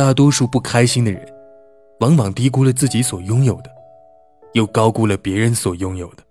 大多数不开心的人往往低估了自己所拥有的又高估了别人所拥有的。